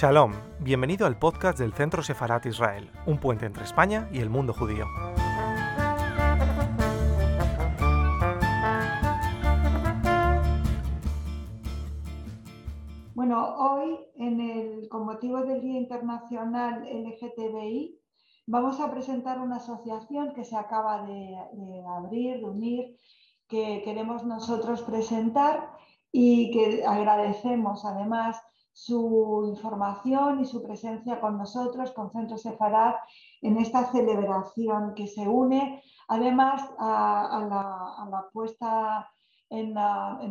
Shalom, bienvenido al podcast del Centro Sefarat Israel, un puente entre España y el mundo judío. Bueno, hoy, en el, con motivo del Día Internacional LGTBI, vamos a presentar una asociación que se acaba de, de abrir, de unir, que queremos nosotros presentar y que agradecemos además su información y su presencia con nosotros, con Centro Sefarad, en esta celebración que se une además a, la, puesta en,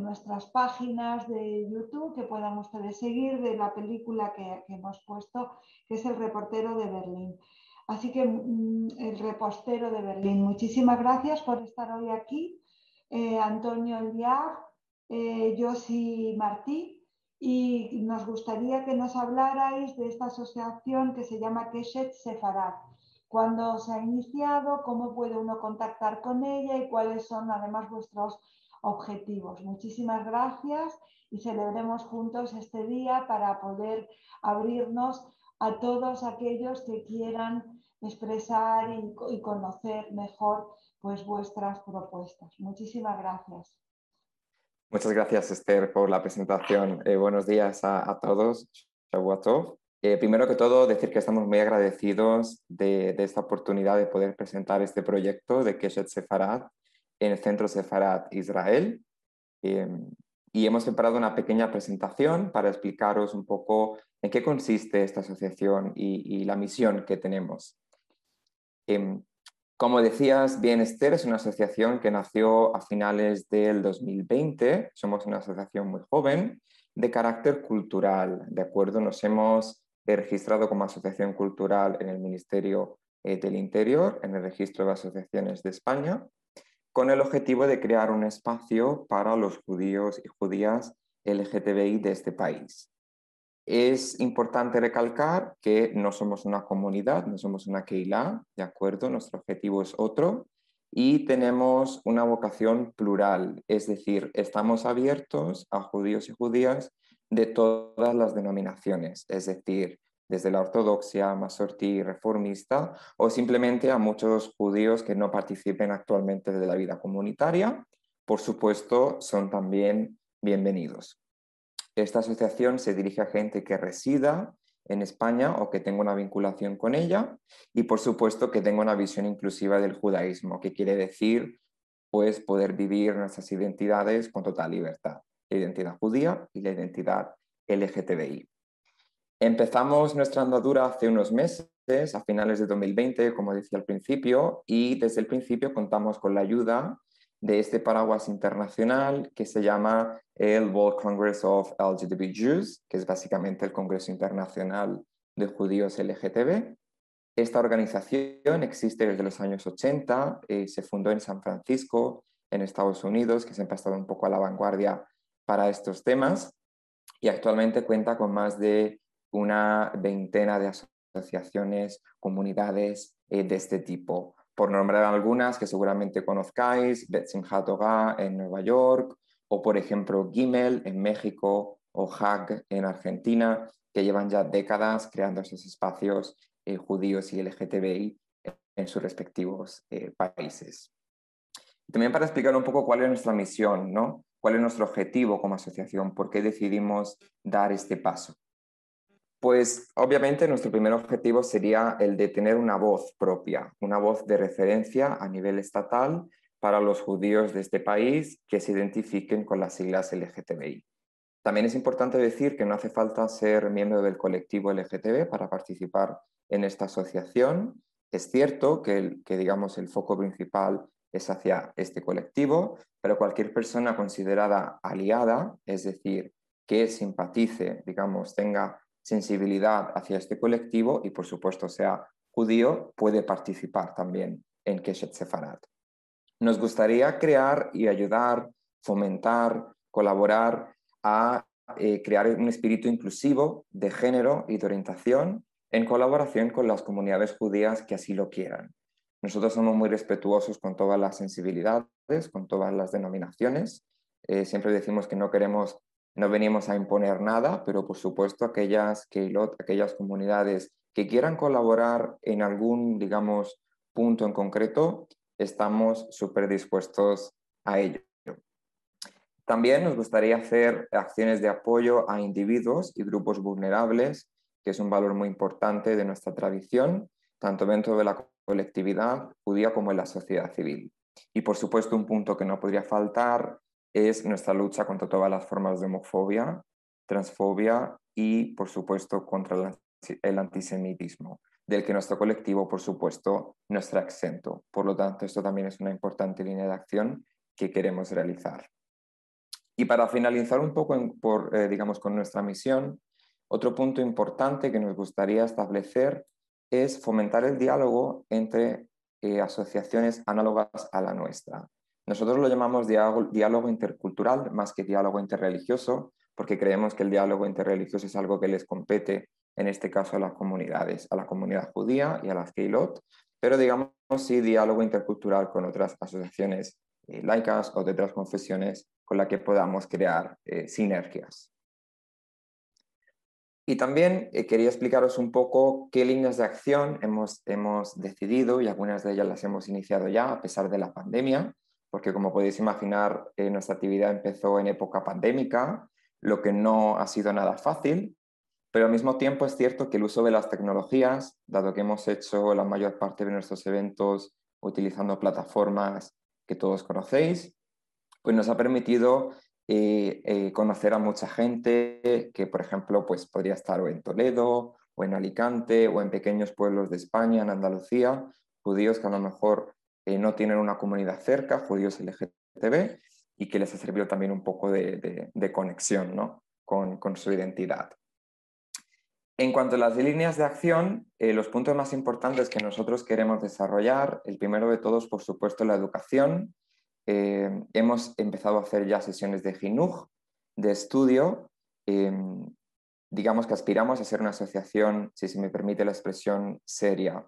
nuestras páginas de YouTube que puedan ustedes seguir de la película que, hemos puesto, que es El reportero de Berlín. Así que mm, el repostero de Berlín, muchísimas gracias por estar hoy aquí. Eh, Antonio Eliab, eh, Josi Martí, y nos gustaría que nos hablarais de esta asociación que se llama Keshet Sefarad. ¿Cuándo se ha iniciado? ¿Cómo puede uno contactar con ella? ¿Y cuáles son además vuestros objetivos? Muchísimas gracias y celebremos juntos este día para poder abrirnos a todos aquellos que quieran expresar y, conocer mejor pues, vuestras propuestas. Muchísimas gracias. Muchas gracias, Esther, por la presentación. Eh, buenos días a, todos. Eh, primero que todo, decir que estamos muy agradecidos de, esta oportunidad de poder presentar este proyecto de Keshet Sefarad en el Centro Sefarad Israel. Em, y hemos preparado una pequeña presentación para explicaros un poco en qué consiste esta asociación y, la misión que tenemos. Em, como decías bien, Esther, es una asociación que nació a finales del 2020. Somos una asociación muy joven de carácter cultural, ¿de acuerdo? Nos hemos registrado como asociación cultural en el Ministerio eh, del Interior, en el registro de asociaciones de España, con el objetivo de crear un espacio para los judíos y judías LGTBI de este país. Es importante recalcar que no somos una comunidad, no somos una Keilah, ¿de acuerdo? Nuestro objetivo es otro y tenemos una vocación plural, es decir, estamos abiertos a judíos y judías de todas las denominaciones, es decir, desde la ortodoxia, masortí, reformista o simplemente a muchos judíos que no participen actualmente de la vida comunitaria. Por supuesto, son también bienvenidos. Esta asociación se dirige a gente que resida en España o que tenga una vinculación con ella y por supuesto que tenga una visión inclusiva del judaísmo, que quiere decir pues poder vivir nuestras identidades con total libertad, la identidad judía y la identidad LGTBI. Empezamos nuestra andadura hace unos meses, a finales de 2020, como decía al principio, y desde el principio contamos con la ayuda de este paraguas internacional que se llama el World Congress of LGTB Jews, que es básicamente el Congreso Internacional de Judíos LGTB. Esta organización existe desde los años 80, eh, se fundó en San Francisco, en Estados Unidos, que siempre ha estado un poco a la vanguardia para estos temas, y actualmente cuenta con más de una veintena de asociaciones, comunidades eh, de este tipo por nombrar algunas que seguramente conozcáis, Bet Simchat en Nueva York, o por ejemplo Gimel en México o Hag en Argentina, que llevan ya décadas creando esos espacios eh, judíos y LGTBI en sus respectivos eh, países. También para explicar un poco cuál es nuestra misión, ¿no? cuál es nuestro objetivo como asociación, por qué decidimos dar este paso. Pues obviamente nuestro primer objetivo sería el de tener una voz propia, una voz de referencia a nivel estatal para los judíos de este país que se identifiquen con las siglas LGTBI. También es importante decir que no hace falta ser miembro del colectivo LGTB para participar en esta asociación. Es cierto que, que digamos el foco principal es hacia este colectivo, pero cualquier persona considerada aliada, es decir, que simpatice, digamos, tenga sensibilidad hacia este colectivo y por supuesto sea judío, puede participar también en Keshet Sefarad. Nos gustaría crear y ayudar, fomentar, colaborar a eh, crear un espíritu inclusivo de género y de orientación en colaboración con las comunidades judías que así lo quieran. Nosotros somos muy respetuosos con todas las sensibilidades, con todas las denominaciones. Eh, siempre decimos que no queremos No venimos a imponer nada, pero por supuesto aquellas, aquellas comunidades que quieran colaborar en algún, digamos, punto en concreto, estamos súper dispuestos a ello. También nos gustaría hacer acciones de apoyo a individuos y grupos vulnerables, que es un valor muy importante de nuestra tradición, tanto dentro de la colectividad judía como en la sociedad civil. Y por supuesto, un punto que no podría faltar es nuestra lucha contra todas las formas de homofobia, transfobia y, por supuesto, contra el antisemitismo, del que nuestro colectivo, por supuesto, no está exento. Por lo tanto, esto también es una importante línea de acción que queremos realizar. Y para finalizar un poco por, eh, digamos, con nuestra misión, otro punto importante que nos gustaría establecer es fomentar el diálogo entre eh, asociaciones análogas a la nuestra. Nosotros lo llamamos diálogo, intercultural más que diálogo interreligioso, porque creemos que el diálogo interreligioso es algo que les compete, en este caso a las comunidades, a la comunidad judía y a las Keilot, pero digamos sí diálogo intercultural con otras asociaciones eh, laicas o de otras confesiones con las que podamos crear eh, sinergias. Y también eh, quería explicaros un poco qué líneas de acción hemos, hemos decidido y algunas de ellas las hemos iniciado ya a pesar de la pandemia, porque como podéis imaginar, eh, nuestra actividad empezó en época pandémica, lo que no ha sido nada fácil, pero al mismo tiempo es cierto que el uso de las tecnologías, dado que hemos hecho la mayor parte de nuestros eventos utilizando plataformas que todos conocéis, pues nos ha permitido eh, eh, conocer a mucha gente que, por ejemplo, pues podría estar en Toledo, o en Alicante, o en pequeños pueblos de España, en Andalucía, judíos que a lo mejor eh, no tienen una comunidad cerca, judíos LGTB, y que les ha servido también un poco de, conexión ¿no? con, con, su identidad. En cuanto a las líneas de acción, los puntos más importantes que nosotros queremos desarrollar, el primero de todos, por supuesto, la educación, eh, hemos empezado a hacer ya sesiones de GINUG, de estudio. Em, digamos que aspiramos a ser una asociación, si se me permite la expresión, seria.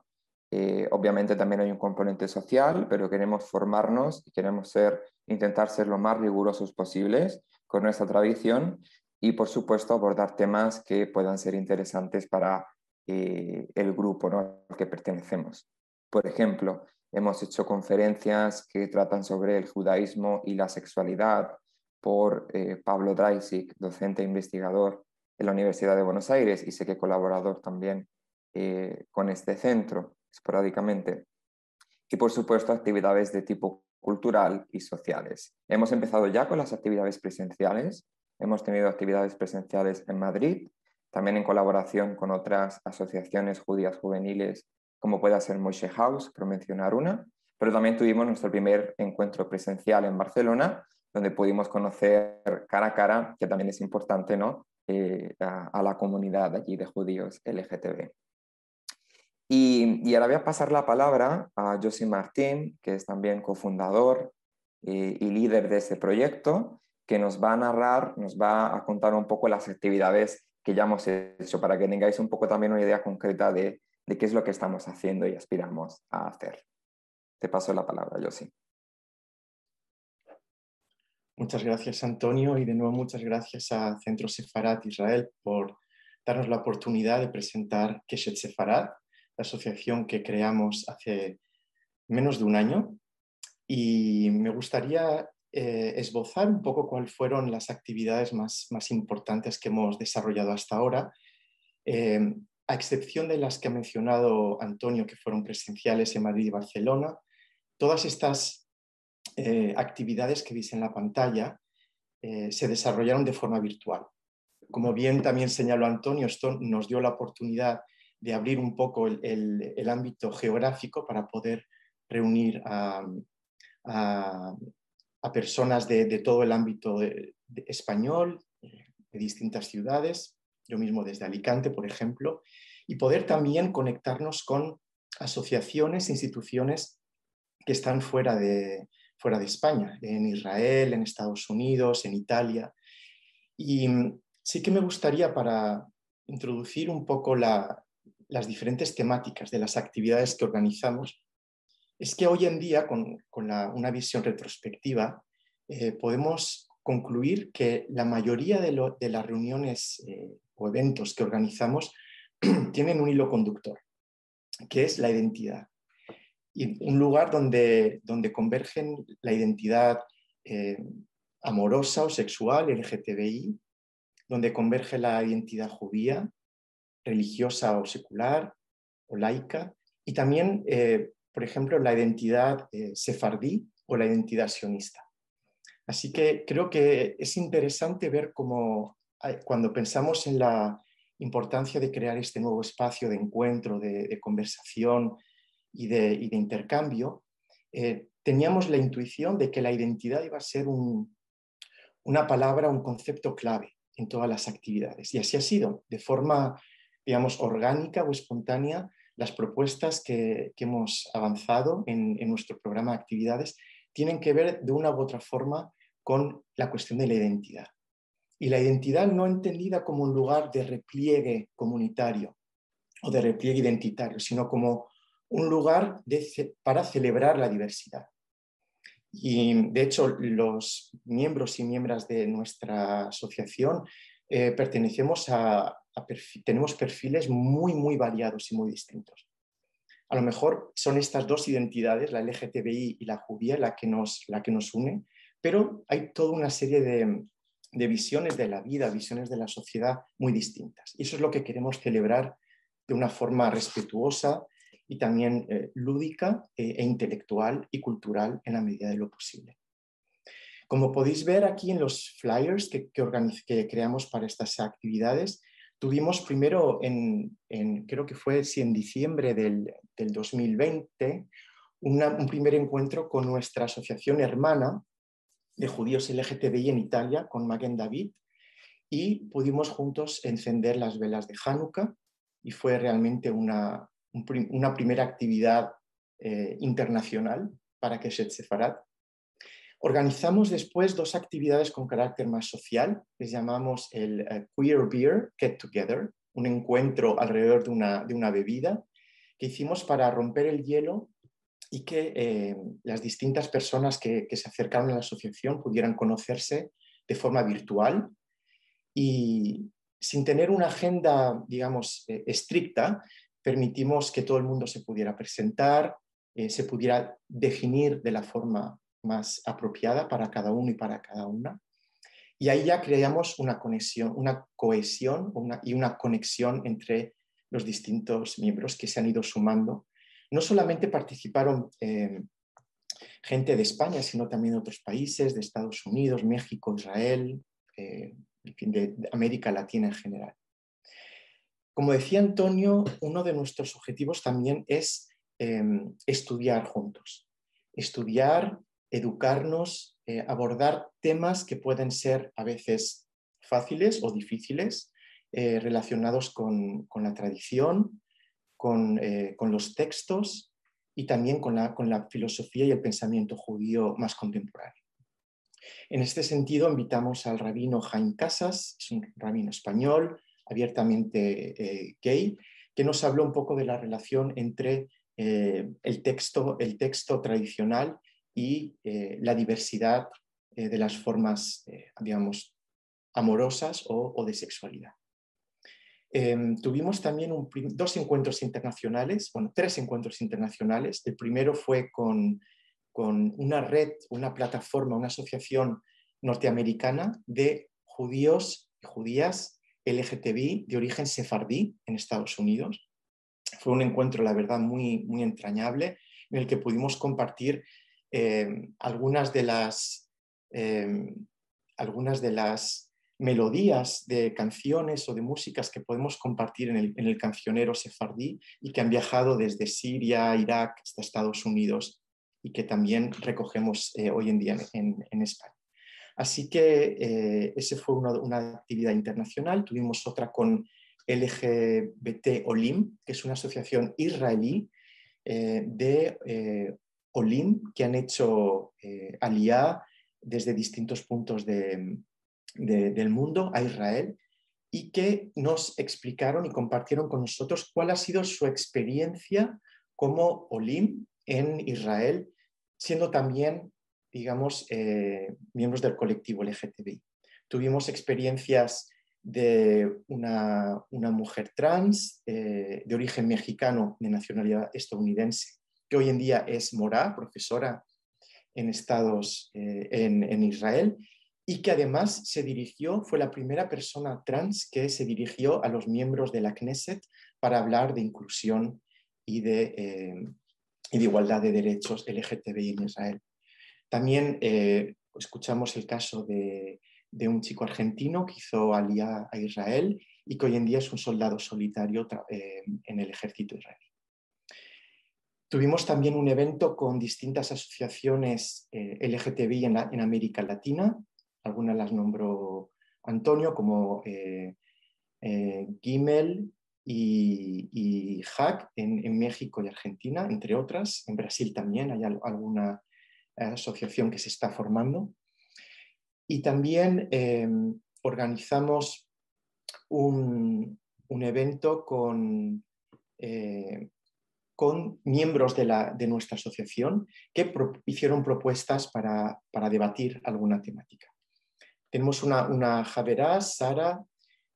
Eh, obviamente también hay un componente social, pero queremos formarnos y queremos ser, intentar ser lo más rigurosos posibles con nuestra tradición y, por supuesto, abordar temas que puedan ser interesantes para eh, el grupo al que pertenecemos. Por ejemplo, Hemos hecho conferencias que tratan sobre el judaísmo y la sexualidad por eh, Pablo Dreisig, docente e investigador en la Universidad de Buenos Aires y sé que colaborador también con este centro esporádicamente. Y por supuesto actividades de tipo cultural y sociales. Hemos empezado ya con las actividades presenciales. Hemos tenido actividades presenciales en Madrid, también en colaboración con otras asociaciones judías juveniles como pueda ser Moshe House, por mencionar una, pero también tuvimos nuestro primer encuentro presencial en Barcelona, donde pudimos conocer cara a cara, que también es importante, ¿no? Eh, a, la comunidad allí de judíos LGTB. Y, ahora voy a pasar la palabra a Josie Martín, que es también cofundador eh, y líder de este proyecto, que nos va a narrar, nos va a contar un poco las actividades que ya hemos hecho, para que tengáis un poco también una idea concreta de, qué es lo que estamos haciendo y aspiramos a hacer. Te paso la palabra, Josi. Muchas gracias, Antonio, y de nuevo muchas gracias a Centro Sefarat Israel por darnos la oportunidad de presentar Keshet Sefarat, la asociación que creamos hace menos de un año. Y me gustaría eh, esbozar un poco cuáles fueron las actividades más, más importantes que hemos desarrollado hasta ahora. Eh, a excepción de las que ha mencionado Antonio, que fueron presenciales en Madrid y Barcelona, todas estas eh, actividades que veis en la pantalla se desarrollaron de forma virtual. Como bien también señaló Antonio, esto nos dio la oportunidad de abrir un poco el, ámbito geográfico para poder reunir a, personas de, todo el ámbito español, de distintas ciudades yo mismo desde Alicante, por ejemplo, y poder también conectarnos con asociaciones, instituciones que están fuera de, fuera de España, en Israel, en Estados Unidos, en Italia. Y sí que me gustaría para introducir un poco las diferentes temáticas de las actividades que organizamos, es que hoy en día, con, una visión retrospectiva, eh, podemos concluir que la mayoría de, las reuniones eh, o eventos que organizamos tienen un hilo conductor, que es la identidad. Y un lugar donde, donde convergen la identidad eh, amorosa o sexual, LGTBI, donde converge la identidad judía, religiosa o secular o laica, y también, eh, por ejemplo, la identidad sefardí o la identidad sionista. Así que creo que es interesante ver cómo cuando pensamos en la importancia de crear este nuevo espacio de encuentro, de, conversación y de, intercambio, eh, teníamos la intuición de que la identidad iba a ser una palabra, un concepto clave en todas las actividades. Y así ha sido, de forma, digamos, orgánica o espontánea, las propuestas que, hemos avanzado en, nuestro programa de actividades tienen que ver de una u otra forma con la cuestión de la identidad. Y la identidad no entendida como un lugar de repliegue comunitario o de repliegue identitario, sino como un lugar para celebrar la diversidad. Y de hecho, los miembros y miembros de nuestra asociación eh, pertenecemos a, tenemos perfiles muy, muy variados y muy distintos. A lo mejor son estas dos identidades, la LGTBI y la judía, la que nos, la que nos une, pero hay toda una serie de, visiones de la vida, visiones de la sociedad muy distintas. Y eso es lo que queremos celebrar de una forma respetuosa y también eh, lúdica eh, e intelectual y cultural en la medida de lo posible. Como podéis ver aquí en los flyers que, que, creamos para estas actividades, tuvimos primero en, creo que fue en diciembre del, 2020, un primer encuentro con nuestra asociación hermana, de judíos LGTBI en Italia con Magen David y pudimos juntos encender las velas de Hanukkah y fue realmente una, una primera actividad eh, internacional para Keshet Sefarad. Organizamos después dos actividades con carácter más social, que llamamos el eh, Queer Beer Get Together, un encuentro alrededor de una, de una bebida que hicimos para romper el hielo y que eh, las distintas personas que, se acercaron a la asociación pudieran conocerse de forma virtual y sin tener una agenda, digamos, eh, estricta, permitimos que todo el mundo se pudiera presentar, eh, se pudiera definir de la forma más apropiada para cada uno y para cada una. Y ahí ya creamos una conexión, una cohesión y una conexión entre los distintos miembros que se han ido sumando no solamente participaron eh, gente de España, sino también de otros países, de Estados Unidos, México, Israel, eh, de América Latina en general. Como decía Antonio, uno de nuestros objetivos también es em, estudiar juntos, estudiar, educarnos, eh, abordar temas que pueden ser a veces fáciles o difíciles, relacionados con, la tradición, eh, con, los textos y también con la, filosofía y el pensamiento judío más contemporáneo. En este sentido, invitamos al rabino Jaime Casas, es un rabino español, abiertamente eh, gay, que nos habló un poco de la relación entre eh, el texto tradicional y la diversidad de las formas, digamos, amorosas o de sexualidad. Em, tuvimos también dos encuentros internacionales, bueno, tres encuentros internacionales. El primero fue con, una red, una plataforma, una asociación norteamericana de judíos y judías LGTBI de origen sefardí en Estados Unidos. Fue un encuentro, la verdad, muy entrañable en el que pudimos compartir em, algunas de las, em, algunas de las melodías de canciones o de músicas que podemos compartir en el, cancionero sefardí y que han viajado desde Siria, Irak hasta Estados Unidos y que también recogemos eh, hoy en día en, España. Así que eh, esa fue una, actividad internacional. Tuvimos otra con LGBT Olim, que es una asociación israelí eh, de Olim que han hecho aliá desde distintos puntos de, del mundo a Israel y que nos explicaron y compartieron con nosotros cuál ha sido su experiencia como Olim en Israel, siendo también digamos, eh, miembros del colectivo LGTBI. Tuvimos experiencias de una, mujer trans eh, de origen mexicano, de nacionalidad estadounidense, que hoy en día es Mora, profesora en Estados, eh, en, Israel, y que además se dirigió, fue la primera persona trans que se dirigió a los miembros de la Knesset para hablar de inclusión y de, eh, y de igualdad de derechos LGTBI en Israel. También escuchamos el caso de de un chico argentino que hizo alía a Israel y que hoy en día es un soldado solitario eh, en el ejército israelí. Tuvimos también un evento con distintas asociaciones eh, LGTBI en, América Latina. Algunas las nombró Antonio, como eh, Gimel y, y Hack en, México y Argentina, entre otras. En Brasil también hay alguna asociación que se está formando. Y también em, organizamos un, evento con, eh, con miembros de, nuestra asociación que hicieron propuestas para, debatir alguna temática. Tenemos una, una Javerá, Sara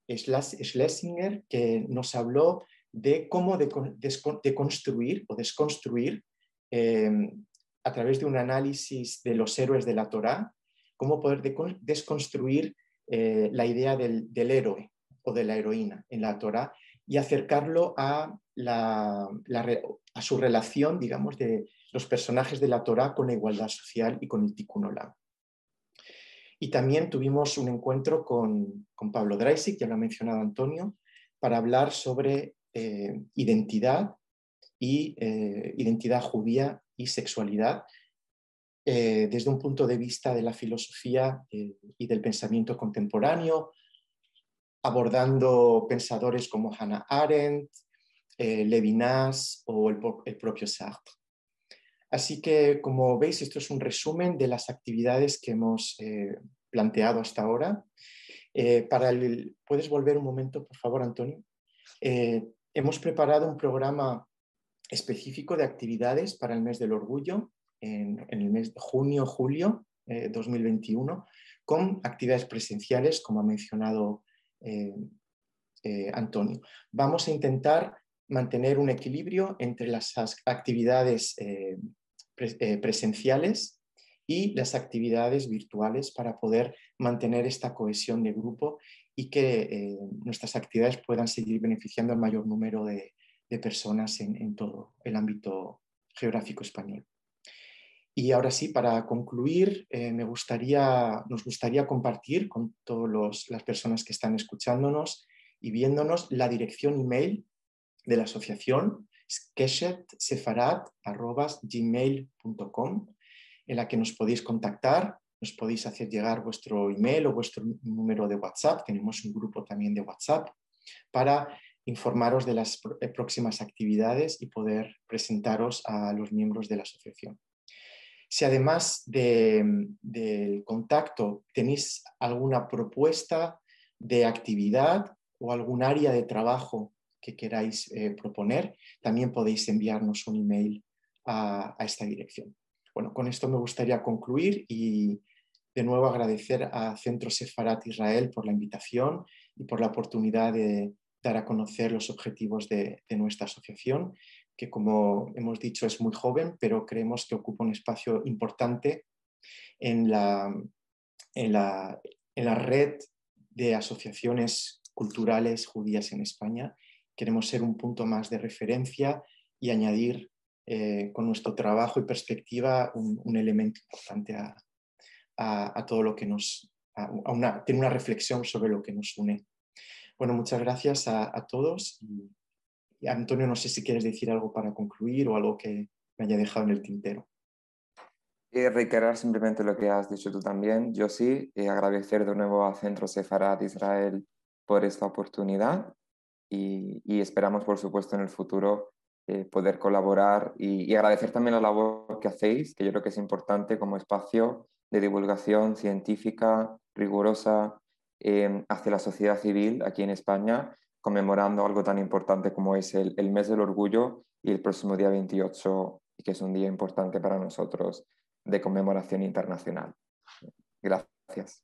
Schlesinger, que nos habló de cómo de, construir o desconstruir em, a través de un análisis de los héroes de la Torá cómo poder desconstruir eh, la idea del, héroe o de la heroína en la Torah y acercarlo a, la, a su relación, digamos, de los personajes de la Torah con la igualdad social y con el tikkun olam. Y también tuvimos un encuentro con, Pablo Dreisig, ya lo ha mencionado Antonio, para hablar sobre eh, identidad y eh, identidad judía y sexualidad eh, desde un punto de vista de la filosofía y del pensamiento contemporáneo, abordando pensadores como Hannah Arendt, eh, Levinas o el, propio Sartre. Así que, como veis, esto es un resumen de las actividades que hemos planteado hasta ahora. para el, ¿Puedes volver un momento, por favor, Antonio? hemos preparado un programa específico de actividades para el mes del orgullo en, el mes de junio, julio de eh, 2021, con actividades presenciales, como ha mencionado eh, eh, Antonio. Vamos a intentar mantener un equilibrio entre las actividades presenciales y las actividades virtuales para poder mantener esta cohesión de grupo y que nuestras actividades puedan seguir beneficiando al mayor número de, personas en, todo el ámbito geográfico español. Y ahora sí, para concluir, eh, me gustaría, nos gustaría compartir con todas las personas que están escuchándonos y viéndonos la dirección email de la asociación, skeshetsefarat.gmail.com, en la que nos podéis contactar, nos podéis hacer llegar vuestro email o vuestro número de WhatsApp. Tenemos un grupo también de WhatsApp para informaros de las eh, próximas actividades y poder presentaros a los miembros de la asociación. Si además del contacto tenéis alguna propuesta de actividad o algún área de trabajo que queráis eh, proponer, también podéis enviarnos un email a, esta dirección. Bueno, con esto me gustaría concluir y de nuevo agradecer a Centro Sefarat Israel por la invitación y por la oportunidad de dar a conocer los objetivos de nuestra asociación que como hemos dicho es muy joven, pero creemos que ocupa un espacio importante en la, en la, en la red de asociaciones culturales judías en España. Queremos ser un punto más de referencia y añadir eh, con nuestro trabajo y perspectiva un, elemento importante a, a, todo lo que nos, a una, una reflexión sobre lo que nos une. Bueno, muchas gracias a, a todos y Antonio, no sé si quieres decir algo para concluir o algo que me haya dejado en el tintero. Y reiterar simplemente lo que has dicho tú también. Yo sí, y agradecer de nuevo a Centro Sefarad Israel por esta oportunidad y, esperamos, por supuesto, en el futuro eh, poder colaborar y, agradecer también la labor que hacéis, que yo creo que es importante como espacio de divulgación científica rigurosa eh, hacia la sociedad civil aquí en España conmemorando algo tan importante como es el, mes del orgullo y el próximo día 28, que es un día importante para nosotros. de conmemoración internacional. Gracias.